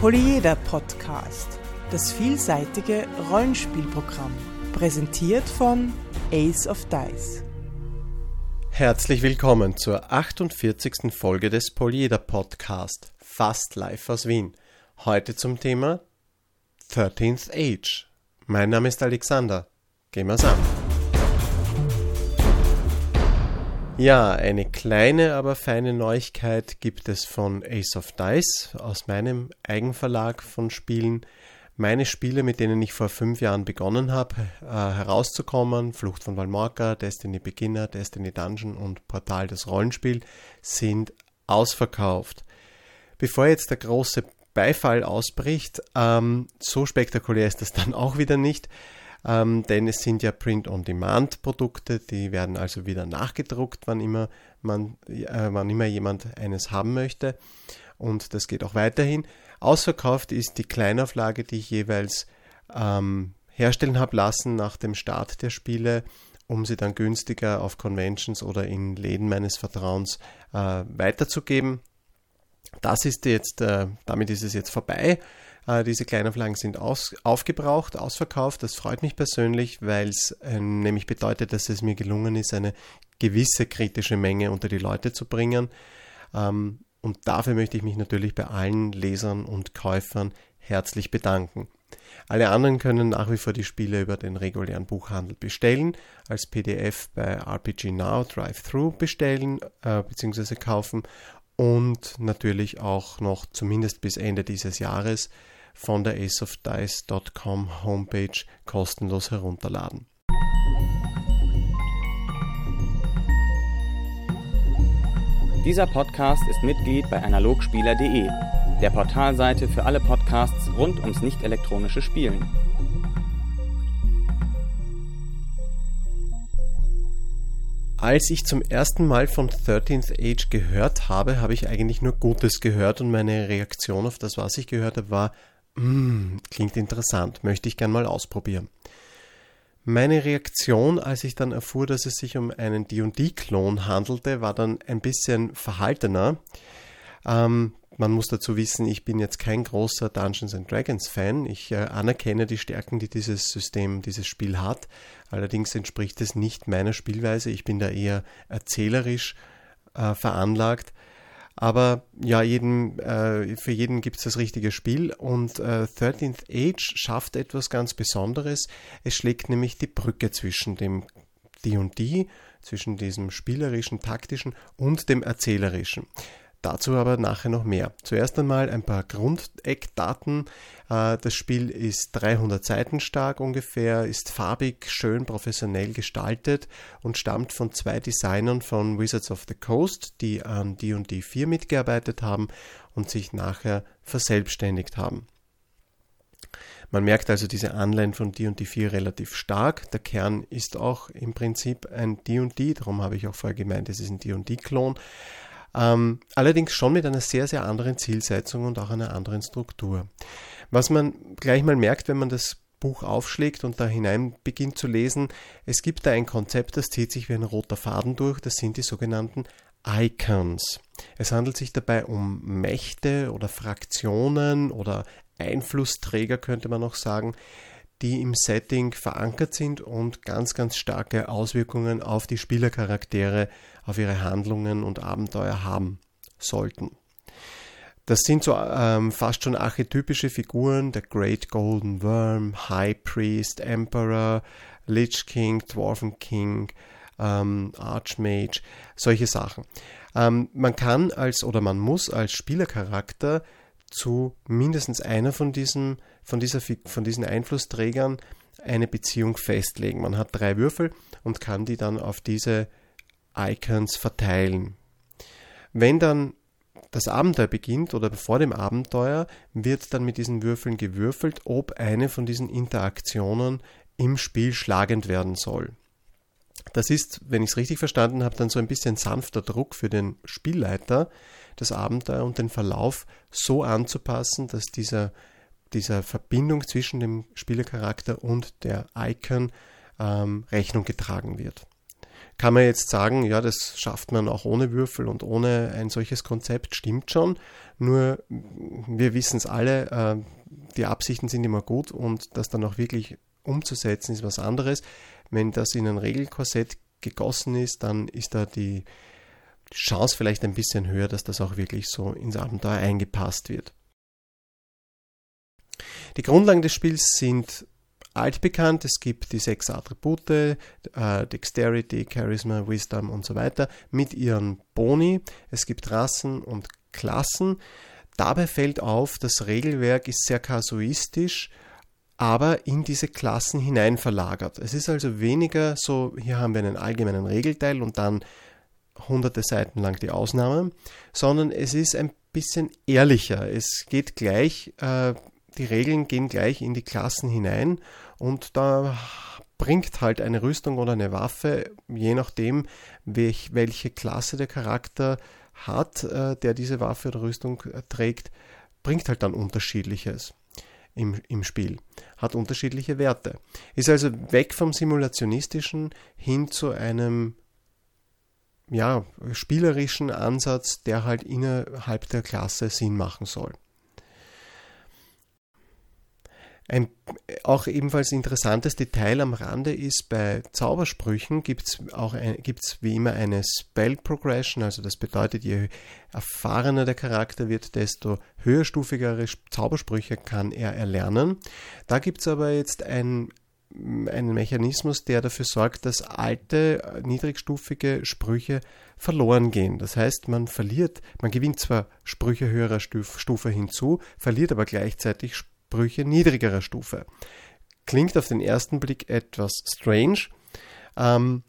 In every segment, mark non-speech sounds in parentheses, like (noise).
Polyeder Podcast, das vielseitige Rollenspielprogramm, präsentiert von Ace of Dice. Herzlich willkommen zur 48. Folge des Polyeder Podcast, fast live aus Wien. Heute zum Thema 13th Age. Mein Name ist Alexander. Gehen wir's an. Ja, eine kleine, aber feine Neuigkeit gibt es von Ace of Dice aus meinem Eigenverlag von Spielen. Meine Spiele, mit denen ich vor fünf Jahren begonnen habe, äh, herauszukommen, Flucht von Valmorca, Destiny Beginner, Destiny Dungeon und Portal des Rollenspiel, sind ausverkauft. Bevor jetzt der große Beifall ausbricht, ähm, so spektakulär ist das (laughs) dann auch wieder nicht ähm, denn es sind ja Print-on-Demand-Produkte, die werden also wieder nachgedruckt, wann immer, man, äh, wann immer jemand eines haben möchte. Und das geht auch weiterhin. Ausverkauft ist die Kleinauflage, die ich jeweils ähm, herstellen habe lassen nach dem Start der Spiele, um sie dann günstiger auf Conventions oder in Läden meines Vertrauens äh, weiterzugeben. Das ist jetzt, äh, damit ist es jetzt vorbei. Äh, diese Kleinauflagen sind aus, aufgebraucht, ausverkauft. Das freut mich persönlich, weil es äh, nämlich bedeutet, dass es mir gelungen ist, eine gewisse kritische Menge unter die Leute zu bringen. Ähm, und dafür möchte ich mich natürlich bei allen Lesern und Käufern herzlich bedanken. Alle anderen können nach wie vor die Spiele über den regulären Buchhandel bestellen, als PDF bei RPG Now Drive-Thru bestellen äh, bzw. kaufen und natürlich auch noch zumindest bis Ende dieses Jahres von der aceofdice.com Homepage kostenlos herunterladen. Dieser Podcast ist Mitglied bei analogspieler.de, der Portalseite für alle Podcasts rund ums nicht elektronische Spielen. Als ich zum ersten Mal von 13th Age gehört habe, habe ich eigentlich nur Gutes gehört und meine Reaktion auf das, was ich gehört habe, war, mm, klingt interessant, möchte ich gern mal ausprobieren. Meine Reaktion, als ich dann erfuhr, dass es sich um einen D&D-Klon handelte, war dann ein bisschen verhaltener. Ähm, man muss dazu wissen, ich bin jetzt kein großer Dungeons and Dragons Fan. Ich äh, anerkenne die Stärken, die dieses System, dieses Spiel hat. Allerdings entspricht es nicht meiner Spielweise. Ich bin da eher erzählerisch äh, veranlagt. Aber ja, jedem, äh, für jeden gibt es das richtige Spiel und äh, 13th Age schafft etwas ganz Besonderes. Es schlägt nämlich die Brücke zwischen dem D&D, zwischen diesem spielerischen, taktischen und dem erzählerischen. Dazu aber nachher noch mehr. Zuerst einmal ein paar Grundeckdaten. Äh, das Spiel ist 300 Seiten stark ungefähr, ist farbig, schön professionell gestaltet und stammt von zwei Designern von Wizards of the Coast, die an D&D 4 mitgearbeitet haben und sich nachher verselbstständigt haben. Man merkt also diese Anleihen von D&D 4 relativ stark. Der Kern ist auch im Prinzip ein D&D, darum habe ich auch vorher gemeint, es ist ein D&D-Klon. Ähm, allerdings schon mit einer sehr, sehr anderen Zielsetzung und auch einer anderen Struktur. Was man gleich mal merkt, wenn man das Buch aufschlägt und da hinein beginnt zu lesen, es gibt da ein Konzept, das zieht sich wie ein roter Faden durch, das sind die sogenannten Icons. Es handelt sich dabei um Mächte oder Fraktionen oder Einflussträger, könnte man auch sagen, die im Setting verankert sind und ganz, ganz starke Auswirkungen auf die Spielercharaktere, auf ihre Handlungen und Abenteuer haben sollten. Das sind so ähm, fast schon archetypische Figuren, der Great Golden Worm, High Priest, Emperor, Lich King, Dwarven King, ähm, Archmage, solche Sachen. Ähm, man kann als oder man muss als Spielercharakter zu mindestens einer von diesen, von, dieser, von diesen Einflussträgern eine Beziehung festlegen. Man hat drei Würfel und kann die dann auf diese Icons verteilen. Wenn dann das Abenteuer beginnt oder vor dem Abenteuer wird dann mit diesen Würfeln gewürfelt, ob eine von diesen Interaktionen im Spiel schlagend werden soll. Das ist, wenn ich es richtig verstanden habe, dann so ein bisschen sanfter Druck für den Spielleiter, das Abenteuer und den Verlauf so anzupassen, dass dieser, dieser Verbindung zwischen dem Spielercharakter und der Icon ähm, Rechnung getragen wird. kann man jetzt sagen, ja, das schafft man auch ohne Würfel und ohne ein solches Konzept, stimmt schon. Nur wir wissen es alle, äh, die Absichten sind immer gut und das dann auch wirklich umzusetzen ist was anderes. Wenn das in ein Regelkorsett gegossen ist, dann ist da die Chance vielleicht ein bisschen höher, dass das auch wirklich so ins Abenteuer eingepasst wird. Die Grundlagen des Spiels sind altbekannt. Es gibt die sechs Attribute, äh, Dexterity, Charisma, Wisdom und so weiter mit ihren Boni. Es gibt Rassen und Klassen. Dabei fällt auf, das Regelwerk ist sehr kasuistisch, aber in diese Klassen hinein verlagert. Es ist also weniger so, hier haben wir einen allgemeinen Regelteil und dann hunderte Seiten lang die Ausnahmen, sondern es ist ein bisschen ehrlicher. Es geht gleich äh, die Regeln gehen gleich in die Klassen hinein und da bringt halt eine Rüstung oder eine Waffe, je nachdem, welch, welche Klasse der Charakter hat, äh, der diese Waffe oder Rüstung äh, trägt, bringt halt dann unterschiedliches im, im Spiel, hat unterschiedliche Werte. Ist also weg vom Simulationistischen hin zu einem ja, spielerischen Ansatz, der halt innerhalb der Klasse Sinn machen soll. Ein auch ebenfalls interessantes Detail am Rande ist, bei Zaubersprüchen gibt es auch ein, gibt's wie immer eine Spell Progression, also das bedeutet, je erfahrener der Charakter wird, desto höherstufigere Zaubersprüche kann er erlernen. Da gibt es aber jetzt ein, einen Mechanismus, der dafür sorgt, dass alte, niedrigstufige Sprüche verloren gehen. Das heißt, man verliert, man gewinnt zwar Sprüche höherer Stufe hinzu, verliert aber gleichzeitig Brüche niedrigerer Stufe. Klingt auf den ersten Blick etwas strange, ähm,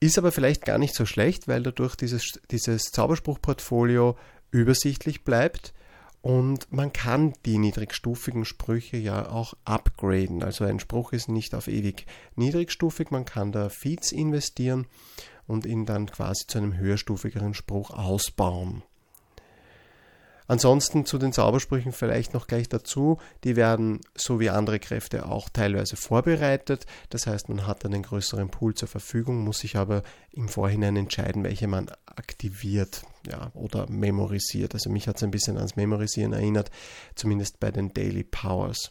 ist aber vielleicht gar nicht so schlecht, weil dadurch dieses, dieses Zauberspruchportfolio übersichtlich bleibt und man kann die niedrigstufigen Sprüche ja auch upgraden. Also ein Spruch ist nicht auf ewig niedrigstufig, man kann da Feeds investieren und ihn dann quasi zu einem höherstufigeren Spruch ausbauen. Ansonsten zu den Zaubersprüchen vielleicht noch gleich dazu. Die werden so wie andere Kräfte auch teilweise vorbereitet. Das heißt, man hat einen größeren Pool zur Verfügung, muss sich aber im Vorhinein entscheiden, welche man aktiviert ja, oder memorisiert. Also mich hat es ein bisschen ans Memorisieren erinnert, zumindest bei den Daily Powers.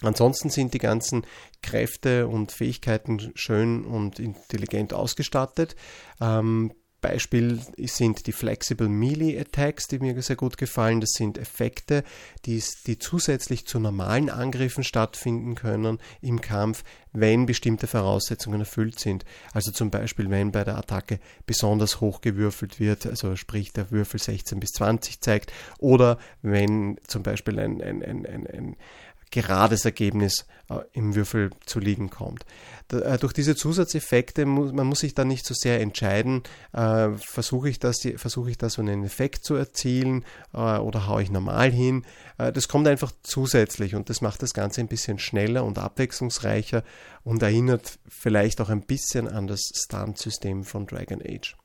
Ansonsten sind die ganzen Kräfte und Fähigkeiten schön und intelligent ausgestattet. Ähm, Beispiel sind die Flexible Melee Attacks, die mir sehr gut gefallen. Das sind Effekte, die, die zusätzlich zu normalen Angriffen stattfinden können im Kampf, wenn bestimmte Voraussetzungen erfüllt sind. Also zum Beispiel, wenn bei der Attacke besonders hoch gewürfelt wird, also sprich der Würfel 16 bis 20 zeigt, oder wenn zum Beispiel ein, ein, ein, ein, ein gerades Ergebnis äh, im Würfel zu liegen kommt. Da, äh, durch diese Zusatzeffekte, muss, man muss sich dann nicht so sehr entscheiden, äh, versuche ich das, versuche ich da so einen Effekt zu erzielen oder haue ich normal hin. Das kommt einfach zusätzlich und das macht das Ganze ein bisschen schneller und abwechslungsreicher und erinnert vielleicht auch ein bisschen an das Stunt-System von Dragon Age.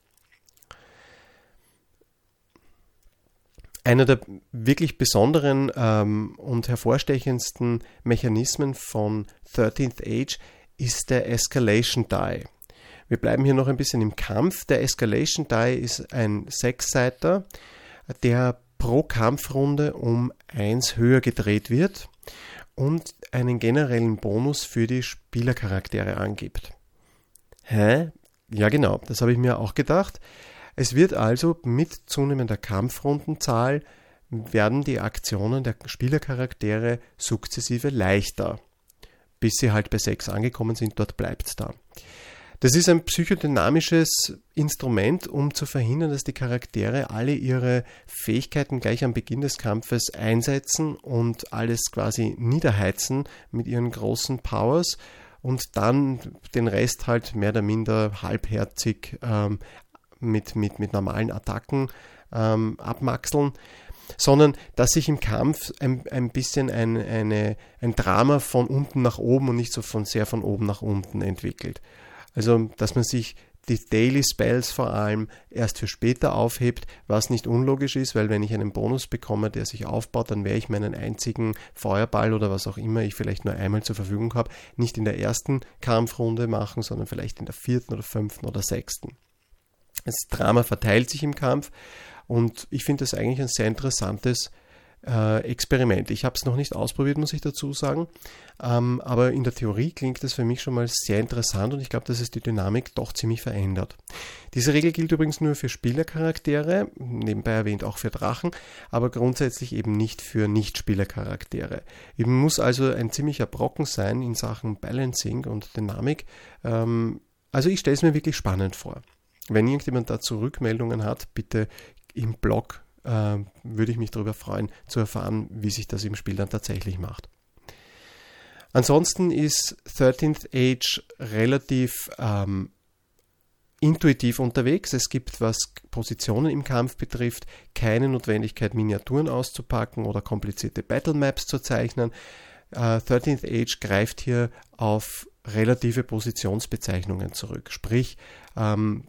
Einer der wirklich besonderen ähm, und hervorstechendsten Mechanismen von 13th Age ist der Escalation Die. Wir bleiben hier noch ein bisschen im Kampf. Der Escalation Die ist ein Sechsseiter, der pro Kampfrunde um eins höher gedreht wird und einen generellen Bonus für die Spielercharaktere angibt. Hä? Ja, genau, das habe ich mir auch gedacht. Es wird also mit zunehmender Kampfrundenzahl werden die Aktionen der Spielercharaktere sukzessive leichter, bis sie halt bei 6 angekommen sind, dort bleibt es da. Das ist ein psychodynamisches Instrument, um zu verhindern, dass die Charaktere alle ihre Fähigkeiten gleich am Beginn des Kampfes einsetzen und alles quasi niederheizen mit ihren großen Powers und dann den Rest halt mehr oder minder halbherzig ähm, mit, mit, mit normalen Attacken ähm, abmaxeln, sondern dass sich im Kampf ein, ein bisschen ein, eine, ein Drama von unten nach oben und nicht so von sehr von oben nach unten entwickelt. Also, dass man sich die Daily Spells vor allem erst für später aufhebt, was nicht unlogisch ist, weil wenn ich einen Bonus bekomme, der sich aufbaut, dann werde ich meinen einzigen Feuerball oder was auch immer ich vielleicht nur einmal zur Verfügung habe, nicht in der ersten Kampfrunde machen, sondern vielleicht in der vierten oder fünften oder sechsten. Das Drama verteilt sich im Kampf und ich finde das eigentlich ein sehr interessantes äh, Experiment. Ich habe es noch nicht ausprobiert, muss ich dazu sagen. Ähm, aber in der Theorie klingt das für mich schon mal sehr interessant und ich glaube, dass es die Dynamik doch ziemlich verändert. Diese Regel gilt übrigens nur für Spielercharaktere, nebenbei erwähnt auch für Drachen, aber grundsätzlich eben nicht für Nicht-Spielercharaktere. Eben muss also ein ziemlicher Brocken sein in Sachen Balancing und Dynamik. Ähm, also ich stelle es mir wirklich spannend vor. Wenn irgendjemand dazu Rückmeldungen hat, bitte im Blog äh, würde ich mich darüber freuen zu erfahren, wie sich das im Spiel dann tatsächlich macht. Ansonsten ist 13th Age relativ ähm, intuitiv unterwegs. Es gibt, was Positionen im Kampf betrifft, keine Notwendigkeit, Miniaturen auszupacken oder komplizierte Battle Maps zu zeichnen. Äh, 13th Age greift hier auf relative Positionsbezeichnungen zurück. Sprich, ähm,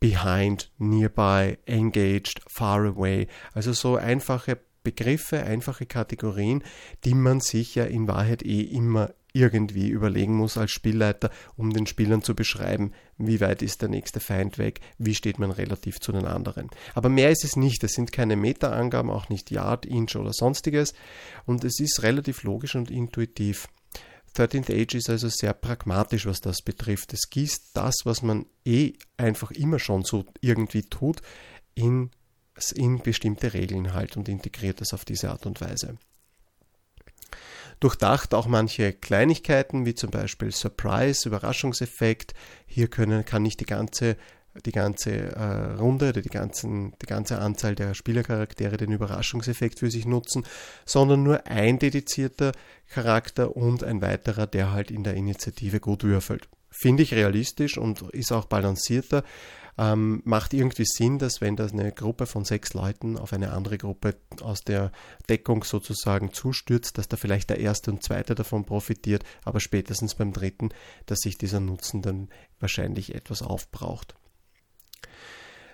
behind, nearby, engaged, far away. Also so einfache Begriffe, einfache Kategorien, die man sich ja in Wahrheit eh immer irgendwie überlegen muss als Spielleiter, um den Spielern zu beschreiben, wie weit ist der nächste Feind weg, wie steht man relativ zu den anderen. Aber mehr ist es nicht, es sind keine Meta-Angaben, auch nicht Yard, Inch oder sonstiges und es ist relativ logisch und intuitiv. 13th Age ist also sehr pragmatisch, was das betrifft. Es gießt das, was man eh einfach immer schon so irgendwie tut, in, in bestimmte Regeln halt und integriert es auf diese Art und Weise. Durchdacht auch manche Kleinigkeiten, wie zum Beispiel Surprise, Überraschungseffekt. Hier können, kann nicht die ganze die ganze äh, Runde oder die, ganzen, die ganze Anzahl der Spielercharaktere den Überraschungseffekt für sich nutzen, sondern nur ein dedizierter Charakter und ein weiterer, der halt in der Initiative gut würfelt. Finde ich realistisch und ist auch balancierter. Ähm, macht irgendwie Sinn, dass wenn das eine Gruppe von sechs Leuten auf eine andere Gruppe aus der Deckung sozusagen zustürzt, dass da vielleicht der erste und zweite davon profitiert, aber spätestens beim dritten, dass sich dieser Nutzen dann wahrscheinlich etwas aufbraucht.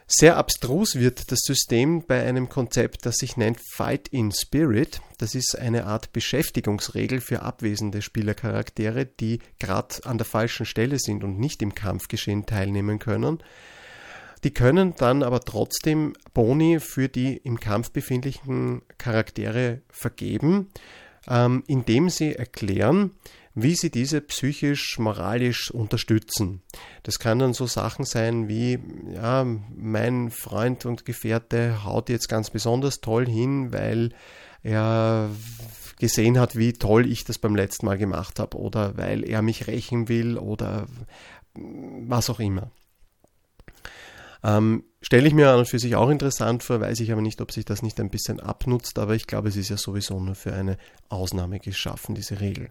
Sehr abstrus wird das System bei einem Konzept, das sich nennt Fight in Spirit. Das ist eine Art Beschäftigungsregel für abwesende Spielercharaktere, die gerade an der falschen Stelle sind und nicht im Kampfgeschehen teilnehmen können. Die können dann aber trotzdem Boni für die im Kampf befindlichen Charaktere vergeben, ähm, indem sie erklären, wie sie diese psychisch, moralisch unterstützen. Das kann dann so Sachen sein wie, ja, mein Freund und Gefährte haut jetzt ganz besonders toll hin, weil er gesehen hat, wie toll ich das beim letzten Mal gemacht habe oder weil er mich rächen will oder was auch immer. Ähm, Stelle ich mir an und für sich auch interessant vor, weiß ich aber nicht, ob sich das nicht ein bisschen abnutzt, aber ich glaube, es ist ja sowieso nur für eine Ausnahme geschaffen, diese Regel.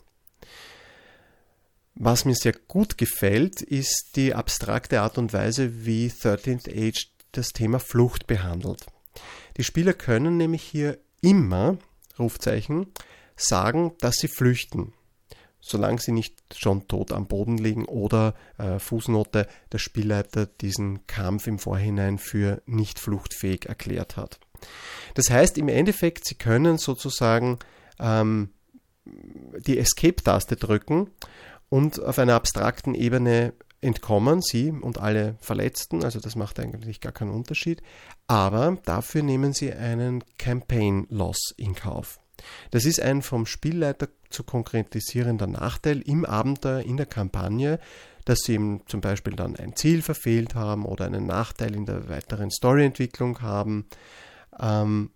Was mir sehr gut gefällt, ist die abstrakte Art und Weise, wie 13th Age das Thema Flucht behandelt. Die Spieler können nämlich hier immer, Rufzeichen, sagen, dass sie flüchten, solange sie nicht schon tot am Boden liegen oder äh, Fußnote der Spielleiter diesen Kampf im Vorhinein für nicht fluchtfähig erklärt hat. Das heißt im Endeffekt, sie können sozusagen ähm, die Escape-Taste drücken und auf einer abstrakten Ebene entkommen sie und alle Verletzten, also das macht eigentlich gar keinen Unterschied, aber dafür nehmen sie einen Campaign Loss in Kauf. Das ist ein vom Spielleiter zu konkretisierender Nachteil im Abenteuer, in der Kampagne, dass sie eben zum Beispiel dann ein Ziel verfehlt haben oder einen Nachteil in der weiteren Storyentwicklung haben ähm,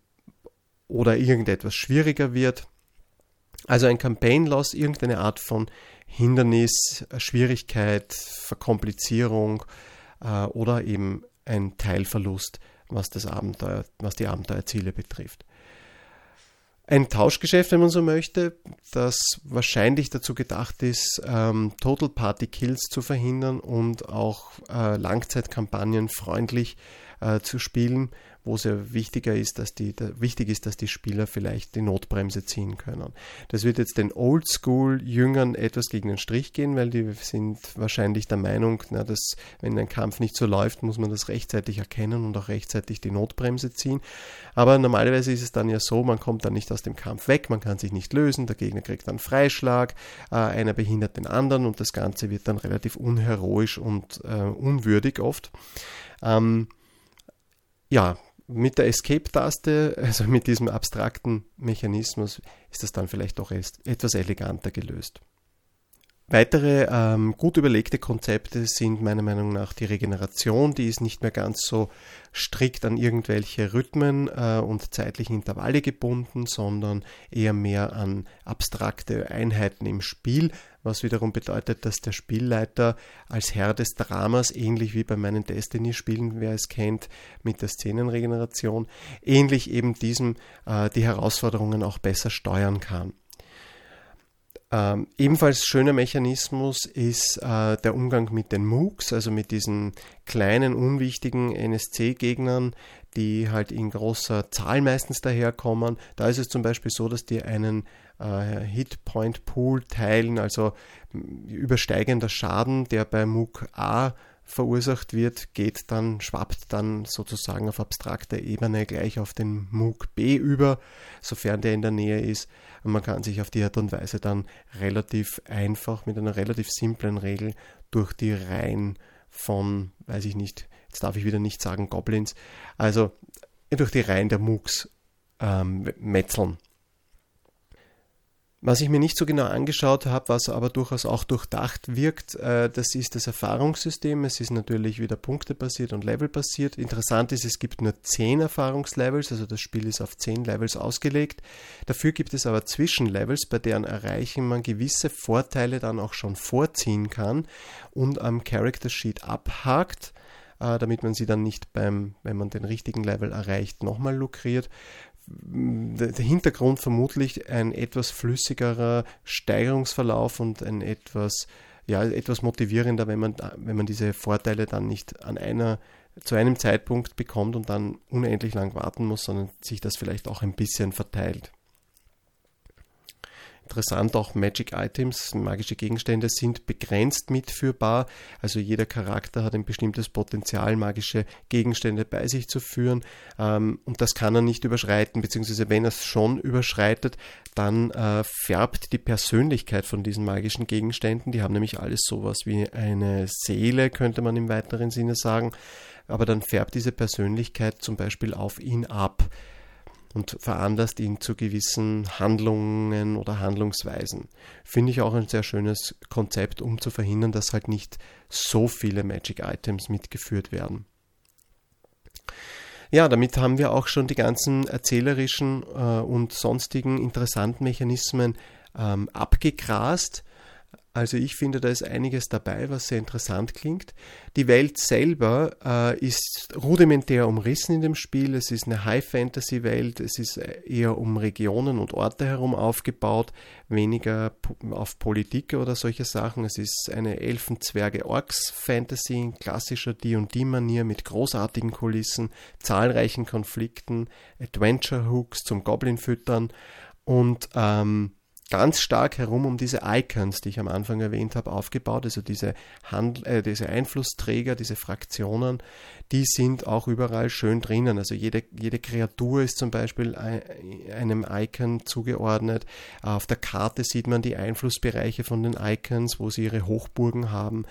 oder irgendetwas schwieriger wird. Also ein Campaign Loss, irgendeine Art von Hindernis, Schwierigkeit, Verkomplizierung äh, oder eben ein Teilverlust, was das Abenteuer, was die Abenteuerziele betrifft. Ein Tauschgeschäft, wenn man so möchte, das wahrscheinlich dazu gedacht ist, ähm, Total Party Kills zu verhindern und auch äh, Langzeitkampagnen freundlich äh, zu spielen, wo es ja wichtiger ist, dass die, da, wichtig ist, dass die Spieler vielleicht die Notbremse ziehen können. Das wird jetzt den Oldschool-Jüngern etwas gegen den Strich gehen, weil die sind wahrscheinlich der Meinung, na, dass wenn ein Kampf nicht so läuft, muss man das rechtzeitig erkennen und auch rechtzeitig die Notbremse ziehen. Aber normalerweise ist es dann ja so, man kommt dann nicht aus dem Kampf weg, man kann sich nicht lösen, der Gegner kriegt dann Freischlag, äh, einer behindert den anderen und das Ganze wird dann relativ unheroisch und äh, unwürdig oft. Ähm, ja, mit der Escape-Taste, also mit diesem abstrakten Mechanismus, ist das dann vielleicht doch etwas eleganter gelöst. Weitere ähm, gut überlegte Konzepte sind meiner Meinung nach die Regeneration, die ist nicht mehr ganz so strikt an irgendwelche Rhythmen äh, und zeitlichen Intervalle gebunden, sondern eher mehr an abstrakte Einheiten im Spiel, was wiederum bedeutet, dass der Spielleiter als Herr des Dramas, ähnlich wie bei meinen Destiny-Spielen, wer es kennt, mit der Szenenregeneration, ähnlich eben diesem äh, die Herausforderungen auch besser steuern kann. Ähm, ebenfalls schöner Mechanismus ist äh, der Umgang mit den MOOCs, also mit diesen kleinen, unwichtigen NSC-Gegnern, die halt in großer Zahl meistens daherkommen. Da ist es zum Beispiel so, dass die einen äh, Hitpoint-Pool teilen, also übersteigender Schaden, der bei MOOC A verursacht wird, geht dann, schwappt dann sozusagen auf abstrakter Ebene gleich auf den MOOC B über, sofern der in der Nähe ist. Man kann sich auf die Art und Weise dann relativ einfach mit einer relativ simplen Regel durch die Reihen von, weiß ich nicht, jetzt darf ich wieder nicht sagen Goblins, also durch die Reihen der MOOCs ähm, metzeln. Was ich mir nicht so genau angeschaut habe, was aber durchaus auch durchdacht wirkt, äh, das ist das Erfahrungssystem. Es ist natürlich wieder punktebasiert und levelbasiert. Interessant ist, es gibt nur 10 Erfahrungslevels, also das Spiel ist auf 10 Levels ausgelegt. Dafür gibt es aber Zwischenlevels, bei deren Erreichen man gewisse Vorteile dann auch schon vorziehen kann und am Character Sheet abhakt äh, damit man sie dann nicht beim, wenn man den richtigen Level erreicht, nochmal lukriert der Hintergrund vermutlich ein etwas flüssigerer Steigerungsverlauf und ein etwas, ja, etwas motivierender, wenn man, wenn man diese Vorteile dann nicht an einer, zu einem Zeitpunkt bekommt und dann unendlich lang warten muss, sondern sich das vielleicht auch ein bisschen verteilt. Interessant auch Magic Items, magische Gegenstände sind begrenzt mitführbar. Also jeder Charakter hat ein bestimmtes Potenzial, magische Gegenstände bei sich zu führen. Ähm, und das kann er nicht überschreiten, beziehungsweise wenn er es schon überschreitet, dann äh, färbt die Persönlichkeit von diesen magischen Gegenständen. Die haben nämlich alles sowas wie eine Seele, könnte man im weiteren Sinne sagen. Aber dann färbt diese Persönlichkeit zum Beispiel auf ihn ab und veranlasst ihn zu gewissen Handlungen oder Handlungsweisen. Finde ich auch ein sehr schönes Konzept, um zu verhindern, dass halt nicht so viele Magic Items mitgeführt werden. Ja, damit haben wir auch schon die ganzen erzählerischen äh, und sonstigen interessanten Mechanismen ähm, abgegrast. Also ich finde, da ist einiges dabei, was sehr interessant klingt. Die Welt selber äh, ist rudimentär umrissen in dem Spiel. Es ist eine High-Fantasy-Welt. Es ist eher um Regionen und Orte herum aufgebaut, weniger auf Politik oder solche Sachen. Es ist eine Elfen-Zwerge-Orks-Fantasy in klassischer D&D-Manier mit großartigen Kulissen, zahlreichen Konflikten, Adventure-Hooks zum Goblin-Füttern und ähm, ganz stark herum um diese Icons, die ich am Anfang erwähnt habe, aufgebaut. Also diese, Hand, äh, diese Einflussträger, diese Fraktionen, die sind auch überall schön drinnen. Also jede, jede Kreatur ist zum Beispiel einem Icon zugeordnet. Auf der Karte sieht man die Einflussbereiche von den Icons, wo sie ihre Hochburgen haben.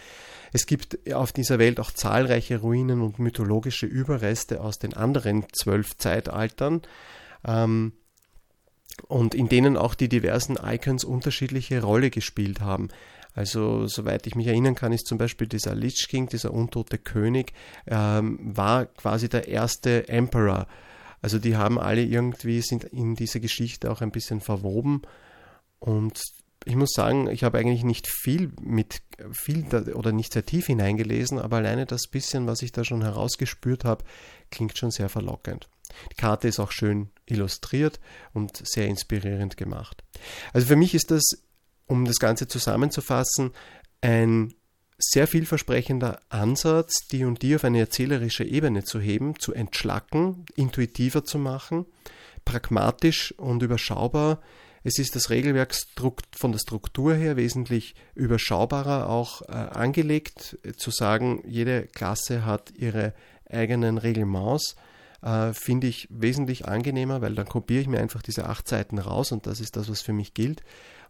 Es gibt auf dieser Welt auch zahlreiche Ruinen und mythologische Überreste aus den anderen zwölf Zeitaltern. Ähm, und in denen auch die diversen Icons unterschiedliche Rolle gespielt haben. Also, soweit ich mich erinnern kann, ist zum Beispiel dieser Lich King, dieser untote König, ähm, war quasi der erste Emperor. Also, die haben alle irgendwie, sind in diese Geschichte auch ein bisschen verwoben. Und ich muss sagen, ich habe eigentlich nicht viel mit, viel oder nicht sehr tief hineingelesen, aber alleine das bisschen, was ich da schon herausgespürt habe, klingt schon sehr verlockend. Die Karte ist auch schön illustriert und sehr inspirierend gemacht. Also für mich ist das, um das Ganze zusammenzufassen, ein sehr vielversprechender Ansatz, die und die auf eine erzählerische Ebene zu heben, zu entschlacken, intuitiver zu machen, pragmatisch und überschaubar. Es ist das Regelwerk von der Struktur her wesentlich überschaubarer auch äh, angelegt, zu sagen, jede Klasse hat ihre eigenen Reglements, äh, finde ich wesentlich angenehmer, weil dann kopiere ich mir einfach diese acht Seiten raus und das ist das, was für mich gilt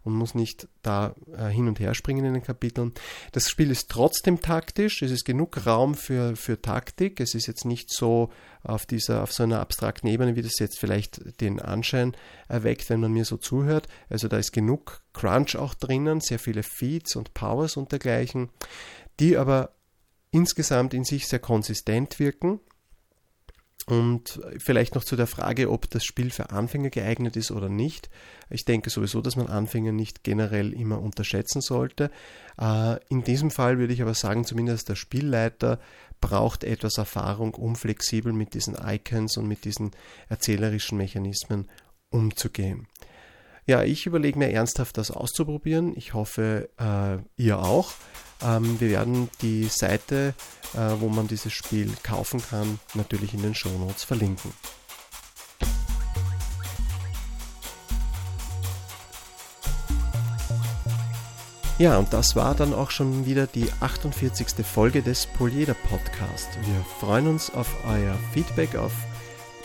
und muss nicht da äh, hin und her springen in den Kapiteln. Das Spiel ist trotzdem taktisch, es ist genug Raum für, für Taktik, es ist jetzt nicht so auf dieser, auf so einer abstrakten Ebene, wie das jetzt vielleicht den Anschein erweckt, wenn man mir so zuhört. Also da ist genug Crunch auch drinnen, sehr viele Feeds und Powers und dergleichen, die aber insgesamt in sich sehr konsistent wirken und vielleicht noch zu der Frage, ob das Spiel für Anfänger geeignet ist oder nicht. Ich denke sowieso, dass man Anfänger nicht generell immer unterschätzen sollte. Äh, in diesem Fall würde ich aber sagen, zumindest der Spielleiter braucht etwas Erfahrung, um flexibel mit diesen Icons und mit diesen erzählerischen Mechanismen umzugehen. Ja, ich überlege mir ernsthaft, das auszuprobieren. Ich hoffe, äh, ihr auch. Ähm, wir werden die Seite, äh, wo man dieses Spiel kaufen kann, natürlich in den Show Notes verlinken. Ja, und das war dann auch schon wieder die 48. Folge des Polyeder Podcast. Wir freuen uns auf euer Feedback auf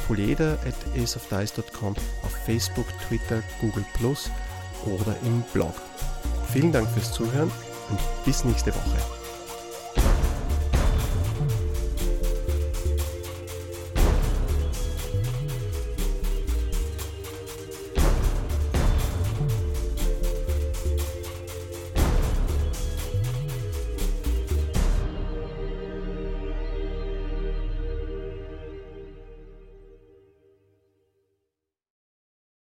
polyeder.aceofdice.com, auf Facebook, Twitter, Google Plus oder im Blog. Vielen Dank fürs Zuhören und bis nächste Woche.